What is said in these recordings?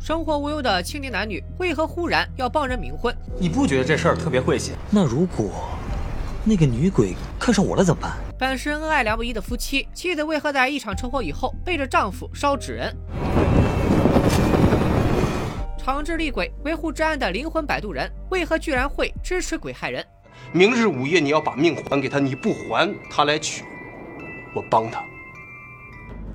生活无忧的青年男女为何忽然要帮人冥婚？你不觉得这事儿特别晦气？那如果那个女鬼看上我了怎么办？本是恩爱两不疑的夫妻，妻子为何在一场车祸以后背着丈夫烧纸人？惩治厉鬼、维护治安的灵魂摆渡人，为何居然会支持鬼害人？明日午夜你要把命还给他，你不还，他来取，我帮他。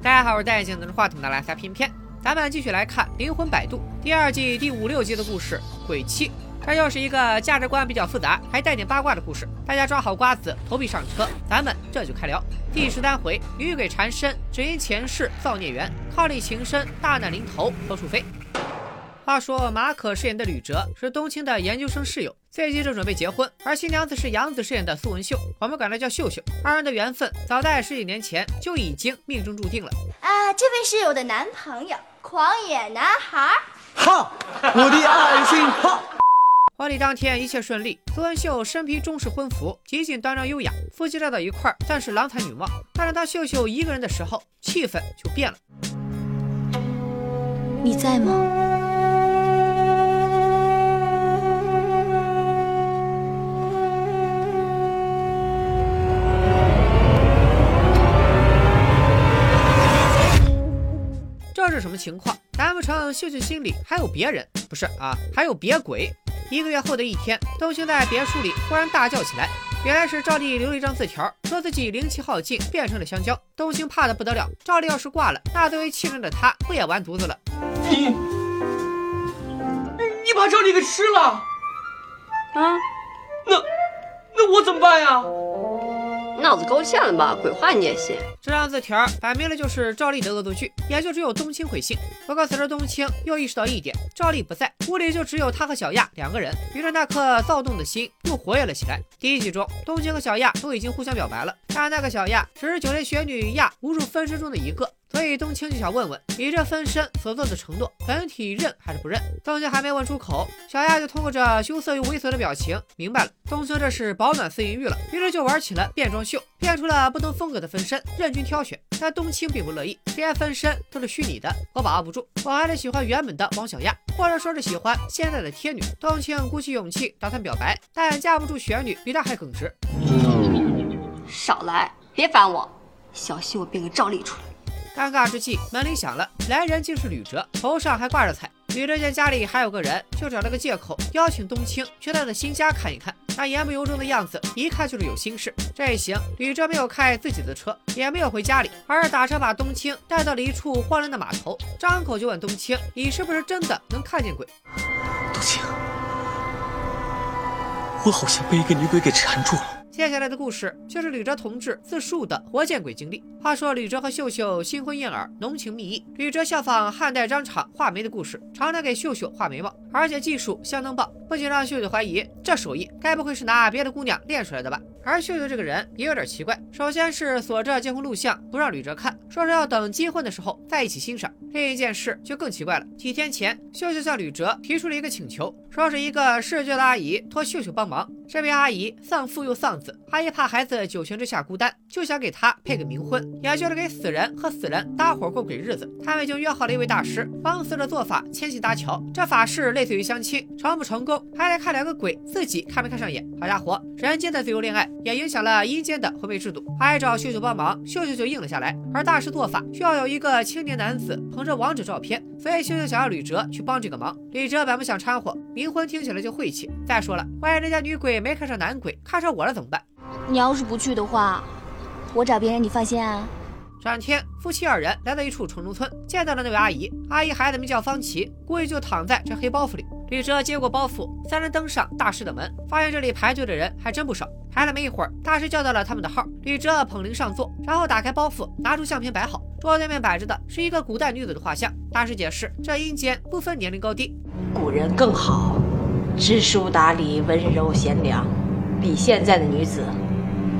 大家好，我是戴眼镜拿着话筒的蓝色片片，咱们继续来看《灵魂摆渡》第二季第五六集的故事《鬼妻》。这又是一个价值观比较复杂，还带点八卦的故事。大家抓好瓜子，投币上车，咱们这就开聊。第十三回，女鬼缠身，只因前世造孽缘，靠力情深，大难临头何处飞？话说马可饰演的吕哲是冬青的研究生室友，最近正准备结婚，而新娘子是杨紫饰演的苏文秀，我们管她叫秀秀。二人的缘分早在十几年前就已经命中注定了。啊，这位是我的男朋友，狂野男孩。哈，我的爱心哈。婚礼当天一切顺利，苏文秀身披中式婚服，极尽端庄优雅，夫妻站到一块儿算是郎才女貌。但是当秀秀一个人的时候，气氛就变了。你在吗？是什么情况？难不成秀秀心里还有别人？不是啊，还有别鬼。一个月后的一天，冬青在别墅里忽然大叫起来，原来是赵丽留了一张字条，说自己灵气耗尽，变成了香蕉。冬青怕得不得了，赵丽要是挂了，那作为亲人的他不也完犊子了？你，你把赵丽给吃了？啊？那，那我怎么办呀？脑子勾线了吧？鬼话你也信？这张字条摆明了就是赵丽的恶作剧，也就只有冬青会信。不过此时冬青又意识到一点，赵丽不在，屋里就只有他和小亚两个人，于是那颗躁动的心又活跃了起来。第一集中，冬青和小亚都已经互相表白了，但那个小亚只是九类雪女亚无数分身中的一个。所以冬青就想问问，你这分身所做的承诺，本体认还是不认？冬青还没问出口，小亚就通过这羞涩又猥琐的表情明白了，冬青这是饱暖思淫欲了，于是就玩起了变装秀，变出了不同风格的分身，任君挑选。但冬青并不乐意，这些分身都是虚拟的，我把握不住，我还是喜欢原本的王小亚，或者说是喜欢现在的天女。冬青鼓起勇气打算表白，但架不住玄女比他还耿直。少来，别烦我，小心我变个赵丽出来。尴尬之际，门铃响了，来人竟是吕哲，头上还挂着彩。吕哲见家里还有个人，就找了个借口邀请冬青去他的新家看一看。那言不由衷的样子，一看就是有心事。这一行，吕哲没有开自己的车，也没有回家里，而是打车把冬青带到了一处荒凉的码头，张口就问冬青：“你是不是真的能看见鬼？”冬青，我好像被一个女鬼给缠住了。接下来的故事就是吕哲同志自述的活见鬼经历。话说吕哲和秀秀新婚燕尔，浓情蜜意。吕哲效仿汉代张敞画眉的故事，常常给秀秀画眉毛，而且技术相当棒，不仅让秀秀怀疑这手艺该不会是拿别的姑娘练出来的吧？而秀秀这个人也有点奇怪，首先是锁着结婚录像不让吕哲看，说是要等结婚的时候在一起欣赏。另一件事就更奇怪了，几天前秀秀向吕哲提出了一个请求，说是一个市郊的阿姨托秀秀帮忙，这位阿姨丧父又丧子。阿姨怕孩子九泉之下孤单，就想给他配个冥婚，也就是给死人和死人搭伙过鬼日子。他们已经约好了一位大师，帮死者做法牵线搭桥。这法事类似于相亲，成不成功还得看两个鬼自己看没看上眼。好家伙，人间的自由恋爱也影响了阴间的婚配制度。阿姨找秀秀帮忙，秀秀就应了下来。而大师做法需要有一个青年男子捧着王者照片，所以秀秀想要吕哲去帮这个忙。吕哲本不想掺和，冥婚听起来就晦气。再说了，万一人家女鬼没看上男鬼，看上我了怎么办？你要是不去的话，我找别人，你放心啊。转天，夫妻二人来到一处城中村，见到了那位阿姨。阿姨孩子名叫方琪，估计就躺在这黑包袱里。李哲接过包袱，三人登上大师的门，发现这里排队的人还真不少。排了没一会儿，大师叫到了他们的号。李哲捧灵上座，然后打开包袱，拿出相片摆好。桌对面摆着的是一个古代女子的画像。大师解释，这阴间不分年龄高低，古人更好，知书达理，温柔贤良，比现在的女子。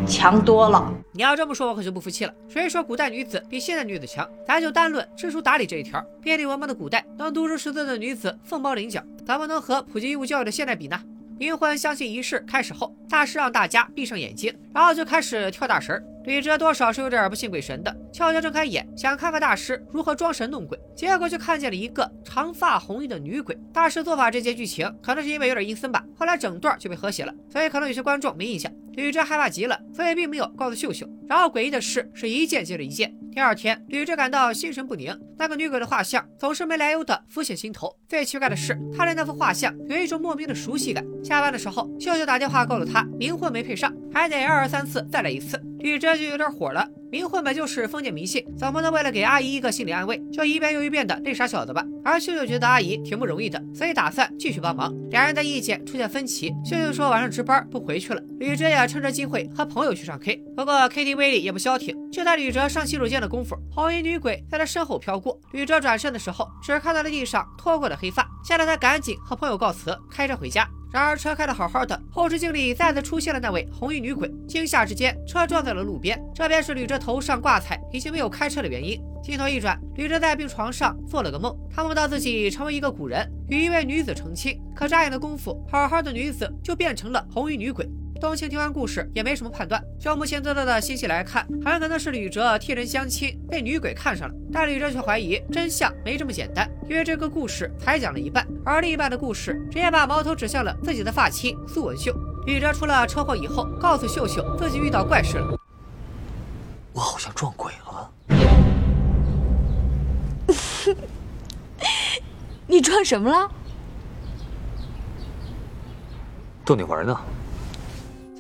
强多了！你要这么说，我可就不服气了。谁说古代女子比现代女子强？咱就单论知书达理这一条，遍地文盲的古代，能读书识字的女子凤毛麟角，怎么能和普及义务教育的现代比呢？冥婚相亲仪式开始后，大师让大家闭上眼睛，然后就开始跳大神。李哲多少是有点不信鬼神的，悄悄睁开眼，想看看大师如何装神弄鬼，结果却看见了一个长发红衣的女鬼。大师做法这节剧情，可能是因为有点阴森吧，后来整段就被和谐了，所以可能有些观众没印象。吕哲害怕极了，所以并没有告诉秀秀。然后诡异的事是一件接着一件。第二天，吕哲感到心神不宁，那个女鬼的画像总是没来由的浮现心头。最奇怪的是，他对那幅画像有一种莫名的熟悉感。下班的时候，秀秀打电话告诉他冥婚没配上，还得二三次再来一次。吕哲就有点火了。冥婚本就是封建迷信，总不能为了给阿姨一个心理安慰，就一遍又一遍的那傻小子吧？而秀秀觉得阿姨挺不容易的，所以打算继续帮忙。两人的意见出现分歧，秀秀说晚上值班不回去了，吕哲也趁着机会和朋友去唱 K。不过 KTV 里也不消停，就在吕哲上洗手间的功夫，红衣女鬼在他身后飘过。吕哲转身的时候，只看到了地上拖过的黑发，吓得他赶紧和朋友告辞，开车回家。然而车开的好好的，后视镜里再次出现了那位红衣女鬼。惊吓之间，车撞在了路边，这便是吕哲头上挂彩已经没有开车的原因。镜头一转，吕哲在病床上做了个梦，他梦到自己成为一个古人，与一位女子成亲。可眨眼的功夫，好好的女子就变成了红衣女鬼。冬青听完故事也没什么判断，就目前得到的信息来看，很可能是吕哲替人相亲被女鬼看上了，但吕哲却怀疑真相没这么简单，因为这个故事才讲了一半，而另一半的故事直接把矛头指向了自己的发妻苏文秀。吕哲出了车祸以后，告诉秀秀自己遇到怪事了，我好像撞鬼了。你撞什么了？逗你玩呢。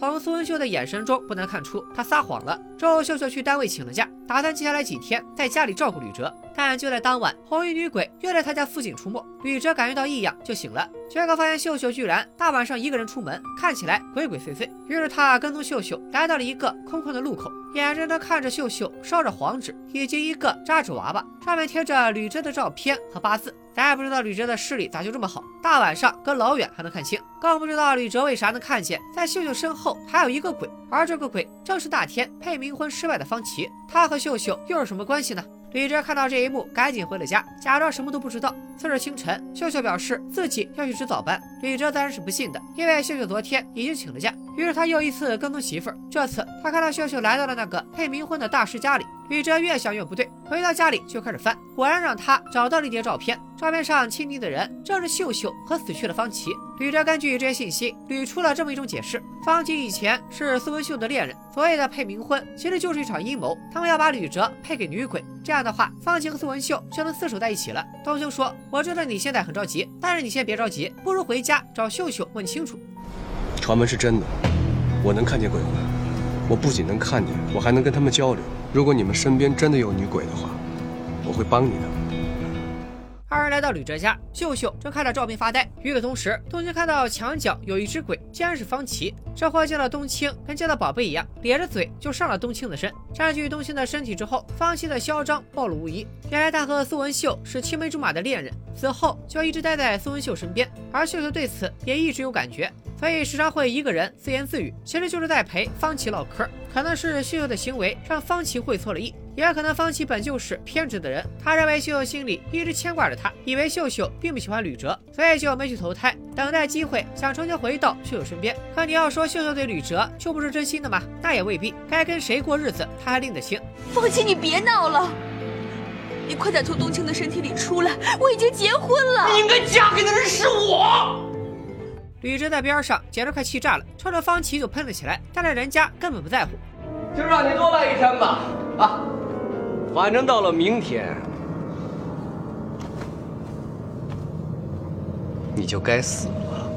从苏文秀的眼神中不难看出，他撒谎了。之后，秀秀去单位请了假，打算接下来几天在家里照顾吕哲。但就在当晚，红衣女鬼又在他家附近出没，吕哲感觉到异样就醒了，结果发现秀秀居然大晚上一个人出门，看起来鬼鬼祟祟。于是他跟踪秀秀来到了一个空旷的路口，眼睁睁看着秀秀烧着黄纸以及一个扎纸娃娃，上面贴着吕哲的照片和八字。咱也不知道吕哲的视力咋就这么好，大晚上隔老远还能看清。更不知道吕哲为啥能看见在秀秀身后还有一个鬼，而这个鬼正是那天配冥婚失败的方琦。他和秀秀又是什么关系呢？李哲看到这一幕，赶紧回了家，假装什么都不知道。次日清晨，秀秀表示自己要去值早班，李哲当然是不信的，因为秀秀昨天已经请了假。于是他又一次跟踪媳妇儿，这次他看到秀秀来到了那个配冥婚的大师家里。李哲越想越不对，回到家里就开始翻，果然让他找到了一叠照片，照片上亲昵的人正是秀秀和死去的方琦。吕哲根据这些信息捋出了这么一种解释：方琦以前是苏文秀的恋人，所谓的配冥婚其实就是一场阴谋，他们要把吕哲配给女鬼，这样的话，方琦和苏文秀就能厮守在一起了。东兄说：“我知道你现在很着急，但是你先别着急，不如回家找秀秀问清楚。”传闻是真的，我能看见鬼魂，我不仅能看见，我还能跟他们交流。如果你们身边真的有女鬼的话，我会帮你的。来到吕哲家，秀秀正看着照片发呆。与此同时，冬青看到墙角有一只鬼，竟然是方琦。这货见到冬青跟见到宝贝一样，咧着嘴就上了冬青的身，占据冬青的身体之后，方琦的嚣张暴露无遗。原来他和苏文秀是青梅竹马的恋人，此后就一直待在苏文秀身边，而秀秀对此也一直有感觉。所以时常会一个人自言自语，其实就是在陪方琦唠嗑。可能是秀秀的行为让方琦会错了意，也可能方琦本就是偏执的人。他认为秀秀心里一直牵挂着他，以为秀秀并不喜欢吕哲，所以就没去投胎，等待机会想重新回到秀秀身边。可你要说秀秀对吕哲就不是真心的吗？那也未必。该跟谁过日子，他还拎得清。方琦，你别闹了，你快点从冬青的身体里出来，我已经结婚了。你应该嫁给的人是我。吕哲在边上简直快气炸了，冲着方琦就喷了起来，但是人家根本不在乎，就让你多待一天吧，啊，反正到了明天，你就该死了。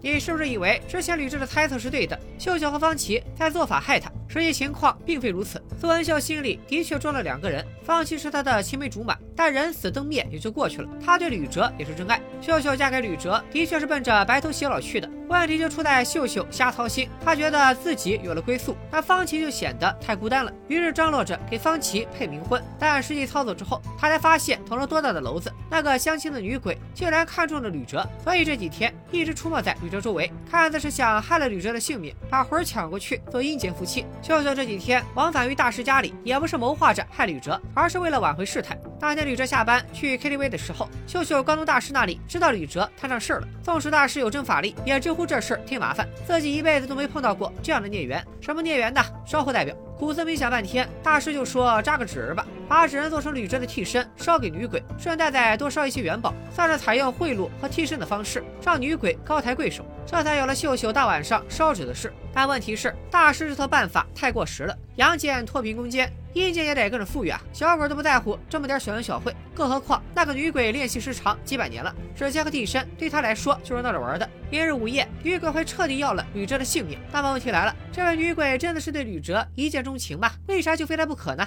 你是不是以为之前吕哲的猜测是对的？秀秀和方琦在做法害他，实际情况并非如此。苏文秀心里的确装了两个人，方琦是他的青梅竹马。但人死灯灭也就过去了，他对吕哲也是真爱。秀秀嫁给吕哲的确是奔着白头偕老去的，问题就出在秀秀瞎操心，她觉得自己有了归宿，那方琦就显得太孤单了，于是张罗着给方琦配冥婚。但实际操作之后，他才发现捅了多大的娄子，那个相亲的女鬼竟然看中了吕哲，所以这几天一直出没在吕哲周围，看似是想害了吕哲的性命，把魂抢过去做阴间夫妻。秀秀这几天往返于大师家里，也不是谋划着害吕哲，而是为了挽回事态。那天。吕哲下班去 KTV 的时候，秀秀刚从大师那里知道吕哲摊上事儿了。纵使大师有真法力，也直呼这事儿挺麻烦，自己一辈子都没碰到过这样的孽缘。什么孽缘呢？稍后代表。苦思冥想半天，大师就说扎个纸人吧，把纸人做成吕哲的替身，烧给女鬼，顺带再多烧一些元宝，算是采用贿赂和替身的方式，让女鬼高抬贵手，这才有了秀秀大晚上烧纸的事。但问题是，大师这套办法太过时了，阳间脱贫攻坚。阴间也得跟着富裕啊！小鬼都不在乎这么点小恩小惠，更何况那个女鬼练习时长几百年了，纸钱和替身对她来说就是闹着玩的。一日午夜，女鬼会彻底要了吕哲的性命。那么问题来了，这位女鬼真的是对吕哲一见钟情吗？为啥就非他不可呢？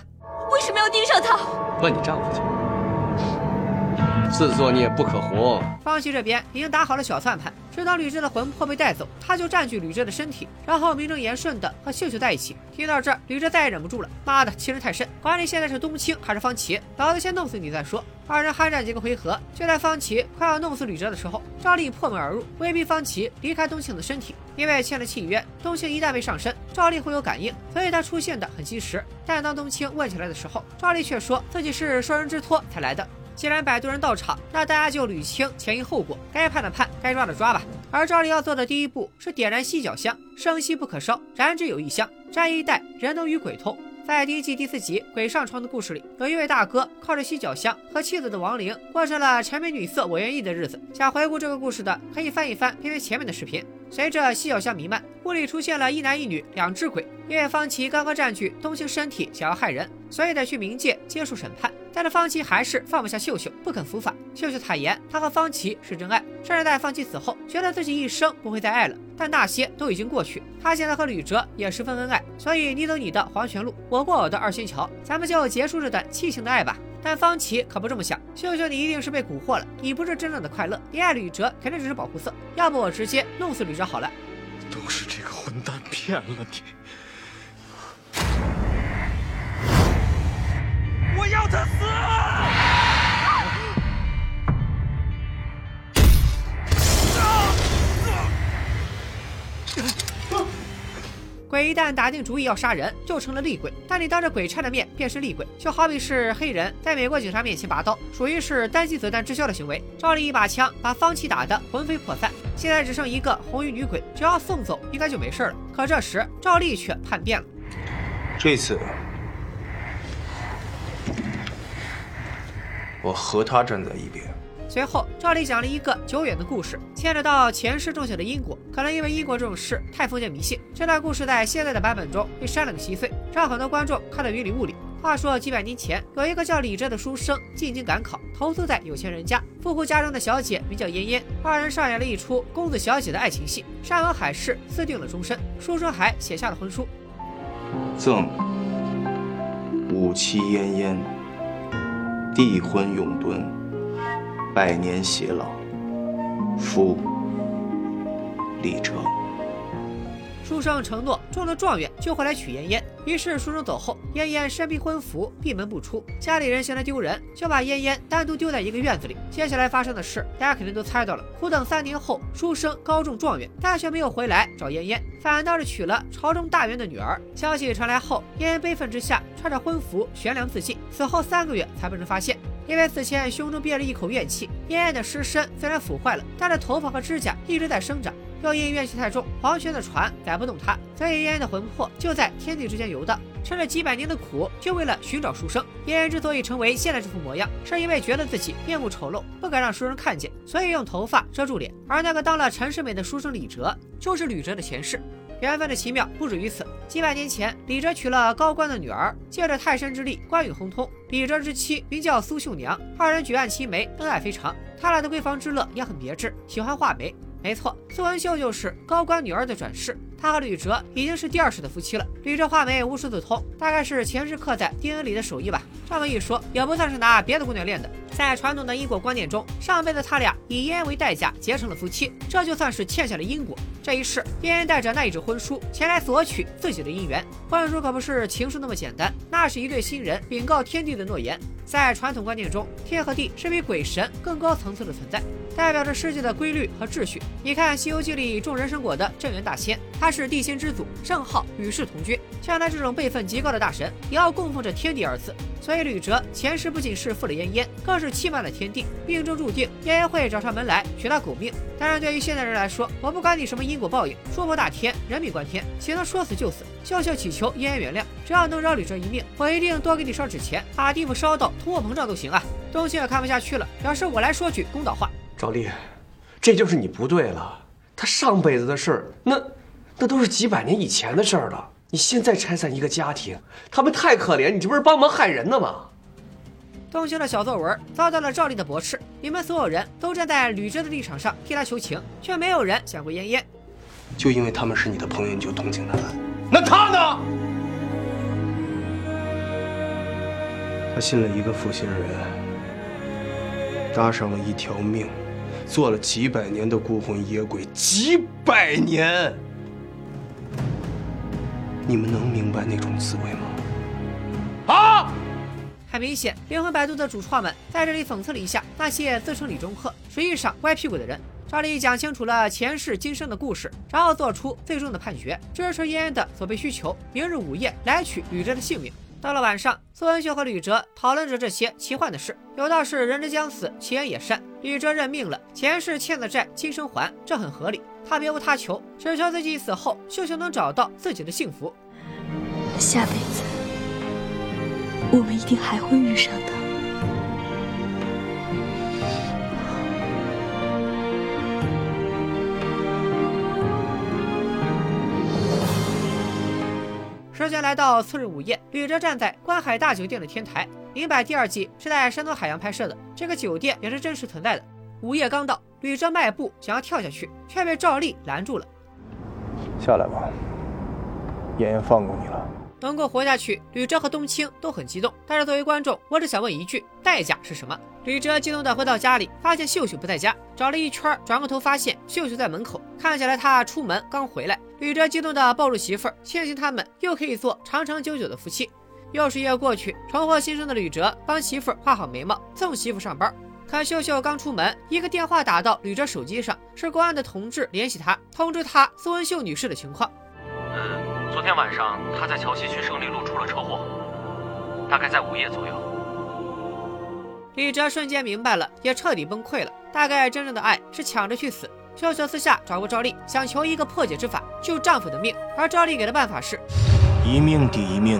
为什么要盯上他？问你丈夫去。自作孽不可活。方琦这边已经打好了小算盘，知道吕雉的魂魄被带走，他就占据吕雉的身体，然后名正言顺的和秀秀在一起。听到这儿，吕雉再也忍不住了，妈的，欺人太甚！管你现在是冬青还是方琦，老子先弄死你再说。二人酣战几个回合，就在方琦快要弄死吕雉的时候，赵丽破门而入，威逼方琦离开冬青的身体。因为签了契约，冬青一旦被上身，赵丽会有感应，所以她出现的很及时。但当冬青问起来的时候，赵丽却说自己是受人之托才来的。既然摆渡人到场，那大家就捋清前因后果，该判的判，该抓的抓吧。而赵丽要做的第一步是点燃犀角香，生息不可烧，燃之有异香，沾一带，人能与鬼通。在第一季第四集《鬼上床》的故事里，有一位大哥靠着犀角香和妻子的亡灵过上了沉迷女色我愿意的日子。想回顾这个故事的，可以翻一翻片片前面的视频。随着犀角香弥漫，屋里出现了一男一女两只鬼。因为方琪刚刚占据冬青身体，想要害人，所以得去冥界接受审判。但是方琪还是放不下秀秀，不肯伏法。秀秀坦言，他和方琪是真爱，甚至在方琪死后，觉得自己一生不会再爱了。但那些都已经过去，他现在和吕哲也十分恩爱，所以你走你的黄泉路，我过我的二仙桥，咱们就结束这段凄情的爱吧。但方琦可不这么想，秀秀你一定是被蛊惑了，你不是真正的快乐，你爱吕哲肯定只是保护色。要不我直接弄死吕哲好了。都是这个混蛋骗了你。我要他死！鬼一旦打定主意要杀人，就成了厉鬼。但你当着鬼差的面便是厉鬼，就好比是黑人在美国警察面前拔刀，属于是单击子弹滞销的行为。赵丽一把枪把方琦打得魂飞魄散，现在只剩一个红衣女鬼，只要送走，应该就没事了。可这时赵丽却叛变了，这次。我和他站在一边。随后，赵丽讲了一个久远的故事，牵扯到前世种下的因果。可能因为因果这种事太封建迷信，这段故事在现在的版本中被删了个稀碎，让很多观众看得云里雾里。话说几百年前，有一个叫李哲的书生进京赶考，投宿在有钱人家，富户家中的小姐名叫嫣嫣，二人上演了一出公子小姐的爱情戏，山盟海誓，私定了终身。书生还写下了婚书，赠五妻嫣嫣。帝婚永敦，百年偕老。夫李哲。书生承诺中了状元就会来娶嫣嫣。于是书生走后，嫣嫣身披婚服，闭门不出。家里人嫌他丢人，就把嫣嫣单独丢在一个院子里。接下来发生的事，大家肯定都猜到了。苦等三年后，书生高中状元，但却没有回来找嫣嫣，反倒是娶了朝中大员的女儿。消息传来后，嫣嫣悲愤之下。穿着婚服悬梁自尽，死后三个月才被人发现。因为死前胸中憋着一口怨气，燕燕的尸身虽然腐坏了，但是头发和指甲一直在生长。又因怨气太重，黄泉的船载不动他，所以燕燕的魂魄就在天地之间游荡。吃了几百年的苦，就为了寻找书生。燕燕之所以成为现在这副模样，是因为觉得自己面目丑陋，不敢让书生看见，所以用头发遮住脸。而那个当了陈世美的书生李哲，就是吕哲的前世。缘分的奇妙不止于此。几百年前，李哲娶了高官的女儿，借着泰山之力，官运亨通。李哲之妻名叫苏秀娘，二人举案齐眉，恩爱非常。他俩的闺房之乐也很别致，喜欢画眉。没错，苏文秀就是高官女儿的转世。他和吕哲已经是第二世的夫妻了。吕哲画眉无师自通，大概是前世刻在 DNA 里的手艺吧。这么一说，也不算是拿别的姑娘练的。在传统的因果观念中，上辈子他俩以烟为代价结成了夫妻，这就算是欠下了因果。这一世，烟带着那一纸婚书前来索取自己的姻缘。婚书可不是情书那么简单，那是一对新人禀告天地的诺言。在传统观念中，天和地是比鬼神更高层次的存在。代表着世界的规律和秩序。你看《西游记》里种人参果的镇元大仙，他是地仙之祖，圣号与世同君。像他这种辈分极高的大神，也要供奉着天地二字。所以吕哲前世不仅是负了烟烟，更这是欺瞒了天地，命中注定燕燕会找上门来取他狗命。当然，对于现代人来说，我不管你什么因果报应，说破大天，人命关天，岂能说死就死？笑笑祈求燕燕原谅，只要能饶吕哲一命，我一定多给你烧纸钱，把地府烧到通货膨胀都行啊！东青也看不下去了，表示我来说句公道话。赵丽，这就是你不对了。他上辈子的事儿，那那都是几百年以前的事儿了。你现在拆散一个家庭，他们太可怜，你这不是帮忙害人呢吗？冬青的小作文遭到了赵丽的驳斥，你们所有人都站在吕哲的立场上替他求情，却没有人想过嫣嫣。就因为他们是你的朋友，你就同情他们？那他呢？他信了一个负心人，搭上了一条命，做了几百年的孤魂野鬼，几百年。你们能明白那种滋味吗？很明显，灵魂摆渡的主创们在这里讽刺了一下那些自称李中赫、实际上歪屁股的人。赵丽讲清楚了前世今生的故事，然后做出最终的判决，支持嫣嫣的所备需求，明日午夜来取吕哲的性命。到了晚上，苏文秀和吕哲讨论着这些奇幻的事，有道是人之将死，其言也善。吕哲认命了，前世欠的债，今生还，这很合理。他别无他求，只求自己死后，秀秀能找到自己的幸福。下辈子，我们一定还会遇上的。时间来到次日午夜，吕哲站在观海大酒店的天台，明白第二季是在山东海洋拍摄的，这个酒店也是真实存在的。午夜刚到，吕哲迈步想要跳下去，却被赵丽拦住了。下来吧，妍妍放过你了。能够活下去，吕哲和冬青都很激动。但是作为观众，我只想问一句：代价是什么？吕哲激动地回到家里，发现秀秀不在家，找了一圈，转过头发现秀秀在门口，看起来他出门刚回来。吕哲激动地抱住媳妇儿，庆幸他们又可以做长长久久的夫妻。又是一夜过去，重获新生的吕哲帮媳妇儿画好眉毛，送媳妇上班。可秀秀刚出门，一个电话打到吕哲手机上，是公安的同志联系他，通知他苏文秀女士的情况。嗯，昨天晚上他在桥西区胜利路出了车祸，大概在午夜左右。李哲瞬间明白了，也彻底崩溃了。大概真正的爱是抢着去死。秀秀私下找过赵丽，想求一个破解之法，救丈夫的命。而赵丽给的办法是，一命抵一命。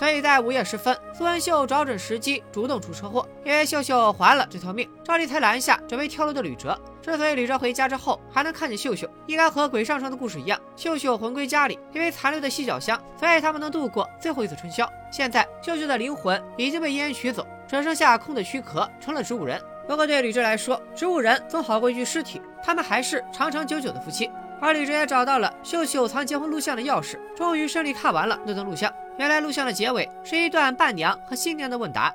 所以在午夜时分，苏文秀找准时机主动出车祸，因为秀秀还了这条命，赵丽才拦下准备跳楼的吕哲。之所以吕哲回家之后还能看见秀秀，应该和鬼上床的故事一样，秀秀魂归家里，因为残留的犀角香，所以他们能度过最后一次春宵。现在秀秀的灵魂已经被烟取走，只剩下空的躯壳，成了植物人。不过对吕哲来说，植物人总好过一具尸体，他们还是长长久久的夫妻。而吕哲也找到了秀秀藏结婚录像的钥匙，终于顺利看完了那段录像。原来录像的结尾是一段伴娘和新娘的问答。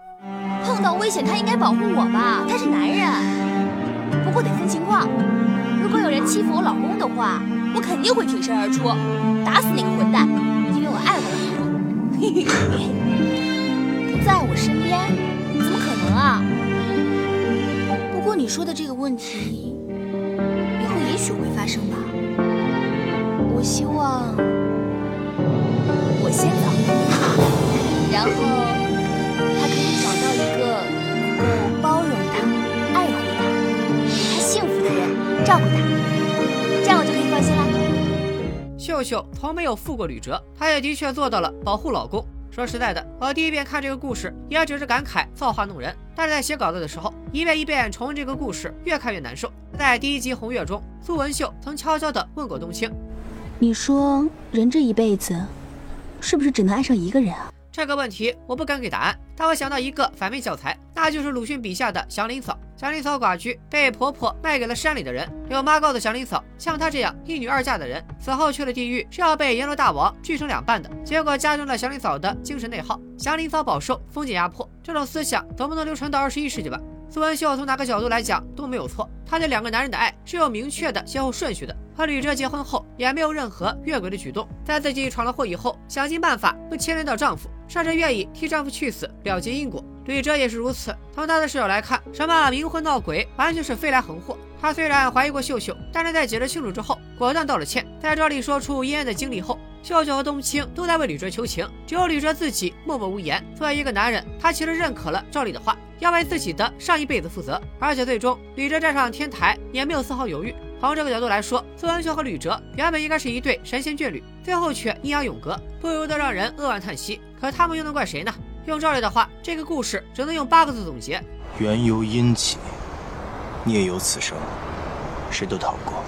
碰到危险他应该保护我吧，他是男人。不过得分情况，如果有人欺负我老公的话，我肯定会挺身而出，打死那个混蛋，因为我爱我老公。不在我身边，怎么可能啊？不过你说的这个问题，以后也许会发生吧。我希望从没有负过吕哲，她也的确做到了保护老公。说实在的，我第一遍看这个故事，也只是感慨造化弄人。但是在写稿子的时候，一遍一遍重温这个故事，越看越难受。在第一集《红月》中，苏文秀曾悄悄地问过冬青。你说人这一辈子，是不是只能爱上一个人啊？这个问题我不敢给答案，但我想到一个反面教材，那就是鲁迅笔下的祥林嫂。祥林嫂寡居，被婆婆卖给了山里的人。有妈告诉祥林嫂，像她这样一女二嫁的人，死后去了地狱，是要被阎罗大王锯成两半的。结果加重了祥林嫂的精神内耗，祥林嫂饱受封建压迫。这种思想总不能流传到二十一世纪吧？苏文秀从哪个角度来讲都没有错，她对两个男人的爱是有明确的先后顺序的。和吕哲结婚后，也没有任何越轨的举动。在自己闯了祸以后，想尽办法不牵连到丈夫，甚至愿意替丈夫去死，了结因果。吕哲也是如此。从他的视角来看，什么冥婚闹鬼，完全是飞来横祸。他虽然怀疑过秀秀，但是在解释清楚之后，果断道了歉。在这里说出嫣嫣的经历后，秀秀和冬青都在为吕哲求情，只有吕哲自己默默无言。作为一个男人，他其实认可了赵丽的话，要为自己的上一辈子负责。而且最终吕哲站上天台，也没有丝毫犹豫。从这个角度来说，苏文秀和吕哲原本应该是一对神仙眷侣，最后却阴阳永隔，不由得让人扼腕叹息。可他们又能怪谁呢？用赵丽的话，这个故事只能用八个字总结：缘由阴起。孽由此生，谁都逃不过。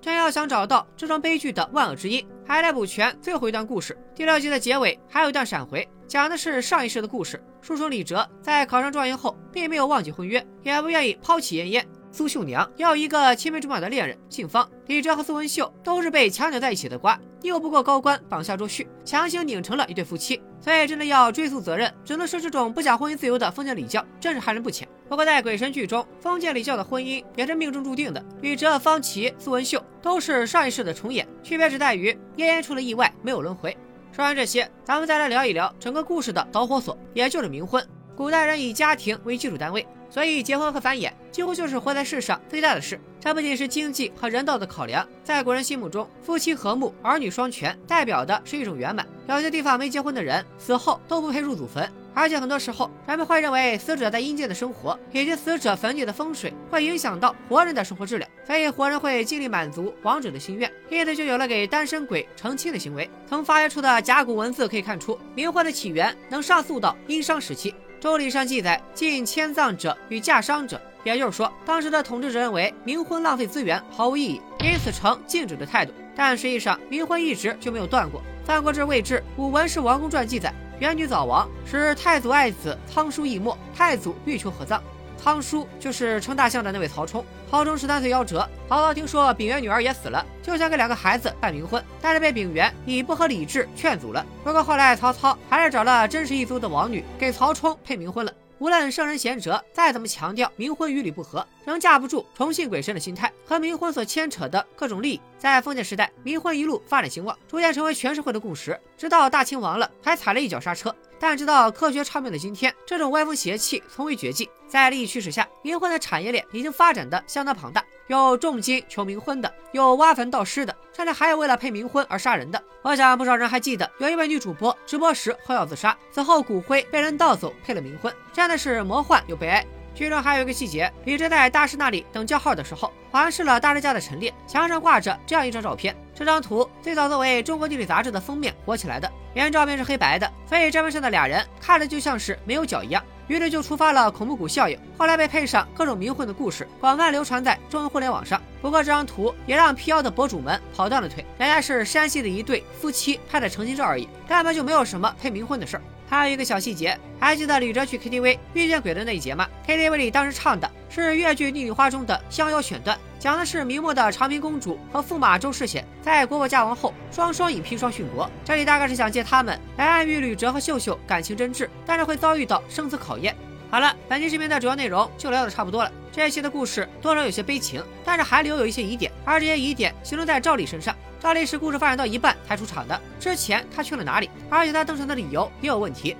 真要想找到这桩悲剧的万恶之因，还得补全最后一段故事。第六集的结尾还有一段闪回，讲的是上一世的故事。书中李哲在考上状元后，并没有忘记婚约，也不愿意抛弃嫣嫣。苏秀娘要一个青梅竹马的恋人，姓方。李哲和苏文秀都是被强扭在一起的瓜，拗不过高官，绑架周旭，强行拧成了一对夫妻。所以真的要追溯责任，只能说这种不讲婚姻自由的封建礼教真是害人不浅。不过在鬼神剧中，封建礼教的婚姻也是命中注定的。与哲、方琦、苏文秀都是上一世的重演，区别只在于嫣嫣出了意外，没有轮回。说完这些，咱们再来聊一聊整个故事的导火索，也就是冥婚。古代人以家庭为基础单位。所以，结婚和繁衍几乎就是活在世上最大的事。这不仅是经济和人道的考量，在古人心目中，夫妻和睦、儿女双全，代表的是一种圆满。有些地方没结婚的人死后都不配入祖坟，而且很多时候，人们会认为死者在阴间的生活以及死者坟地的风水会影响到活人的生活质量，所以活人会尽力满足亡者的心愿，因此就有了给单身鬼成亲的行为。从发掘出的甲骨文字可以看出，冥婚的起源能上溯到殷商时期。周礼上记载，禁迁葬者与嫁商者，也就是说，当时的统治者认为冥婚浪费资源，毫无意义，因此呈禁止的态度。但实际上，冥婚一直就没有断过。《三国志·魏志·武文氏王公传》记载，元女早亡，使太祖爱子仓叔易没，太祖欲求合葬。仓叔就是称大象的那位曹冲，曹冲十三岁夭折。曹操听说丙元女儿也死了，就想给两个孩子办冥婚，但是被丙元以不合礼制劝阻了。不过后来曹操还是找了真实一族的王女给曹冲配冥婚了。无论圣人贤哲再怎么强调冥婚与理不合，仍架不住崇信鬼神的心态和冥婚所牵扯的各种利益。在封建时代，冥婚一路发展兴旺，逐渐成为全社会的共识。直到大清亡了，还踩了一脚刹车。但直到科学昌明的今天，这种歪风邪气从未绝迹。在利益驱使下，冥婚的产业链已经发展的相当庞大，有重金求冥婚的，有挖坟盗尸的，甚至还有为了配冥婚而杀人的。我想不少人还记得，有一位女主播直播时喝药自杀，死后骨灰被人盗走配了冥婚，真的是魔幻又悲哀。剧中还有一个细节，李哲在大师那里等叫号的时候，环视了大师家的陈列，墙上挂着这样一张照片。这张图最早作为《中国地理》杂志的封面火起来的，原照片是黑白的，所以照片上的俩人看着就像是没有脚一样。于是就触发了恐怖谷效应，后来被配上各种冥婚的故事，广泛流传在中文互联网上。不过这张图也让辟谣的博主们跑断了腿，人家是山西的一对夫妻拍的成亲照而已，根本就没有什么配冥婚的事儿。还有一个小细节，还记得李哲去 KTV 遇见鬼的那一节吗？KTV 里当时唱的是越剧《逆女花》中的《香夭》选段，讲的是明末的长平公主和驸马周世显在国破家亡后，双双以砒霜殉国。这里大概是想借他们来暗喻吕哲和秀秀感情真挚，但是会遭遇到生死考验。好了，本期视频的主要内容就聊的差不多了。这一期的故事多少有些悲情，但是还留有一些疑点，而这些疑点集中在赵丽身上。赵丽是故事发展到一半才出场的，之前她去了哪里？而且她登场的理由也有问题。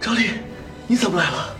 赵丽，你怎么来了？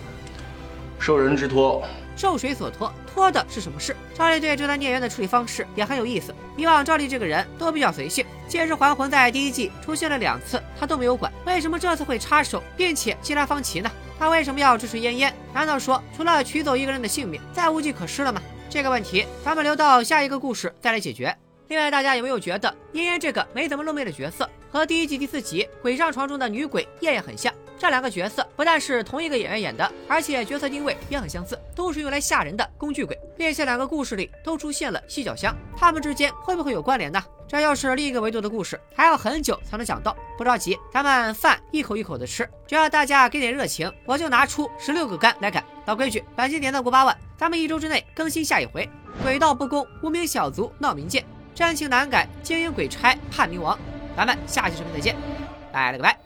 受人之托。受谁所托？托的是什么事？赵丽对这段孽缘的处理方式也很有意思。以往赵丽这个人都比较随性，借尸还魂在第一季出现了两次，他都没有管，为什么这次会插手并且击杀方琦呢？他为什么要支持嫣嫣？难道说除了取走一个人的性命，再无计可施了吗？这个问题咱们留到下一个故事再来解决。另外，大家有没有觉得嫣嫣这个没怎么露面的角色，和第一季第四集鬼上床中的女鬼夜夜很像？这两个角色不但是同一个演员演的，而且角色定位也很相似，都是用来吓人的工具鬼。并且两个故事里都出现了犀角香，他们之间会不会有关联呢？这又是另一个维度的故事，还要很久才能讲到。不着急，咱们饭一口一口的吃，只要大家给点热情，我就拿出十六个肝来赶。老规矩，本期点赞过八万，咱们一周之内更新下一回。鬼道不公，无名小卒闹民间，真情难改，精英鬼差叛冥王。咱们下期视频再见，拜了个拜。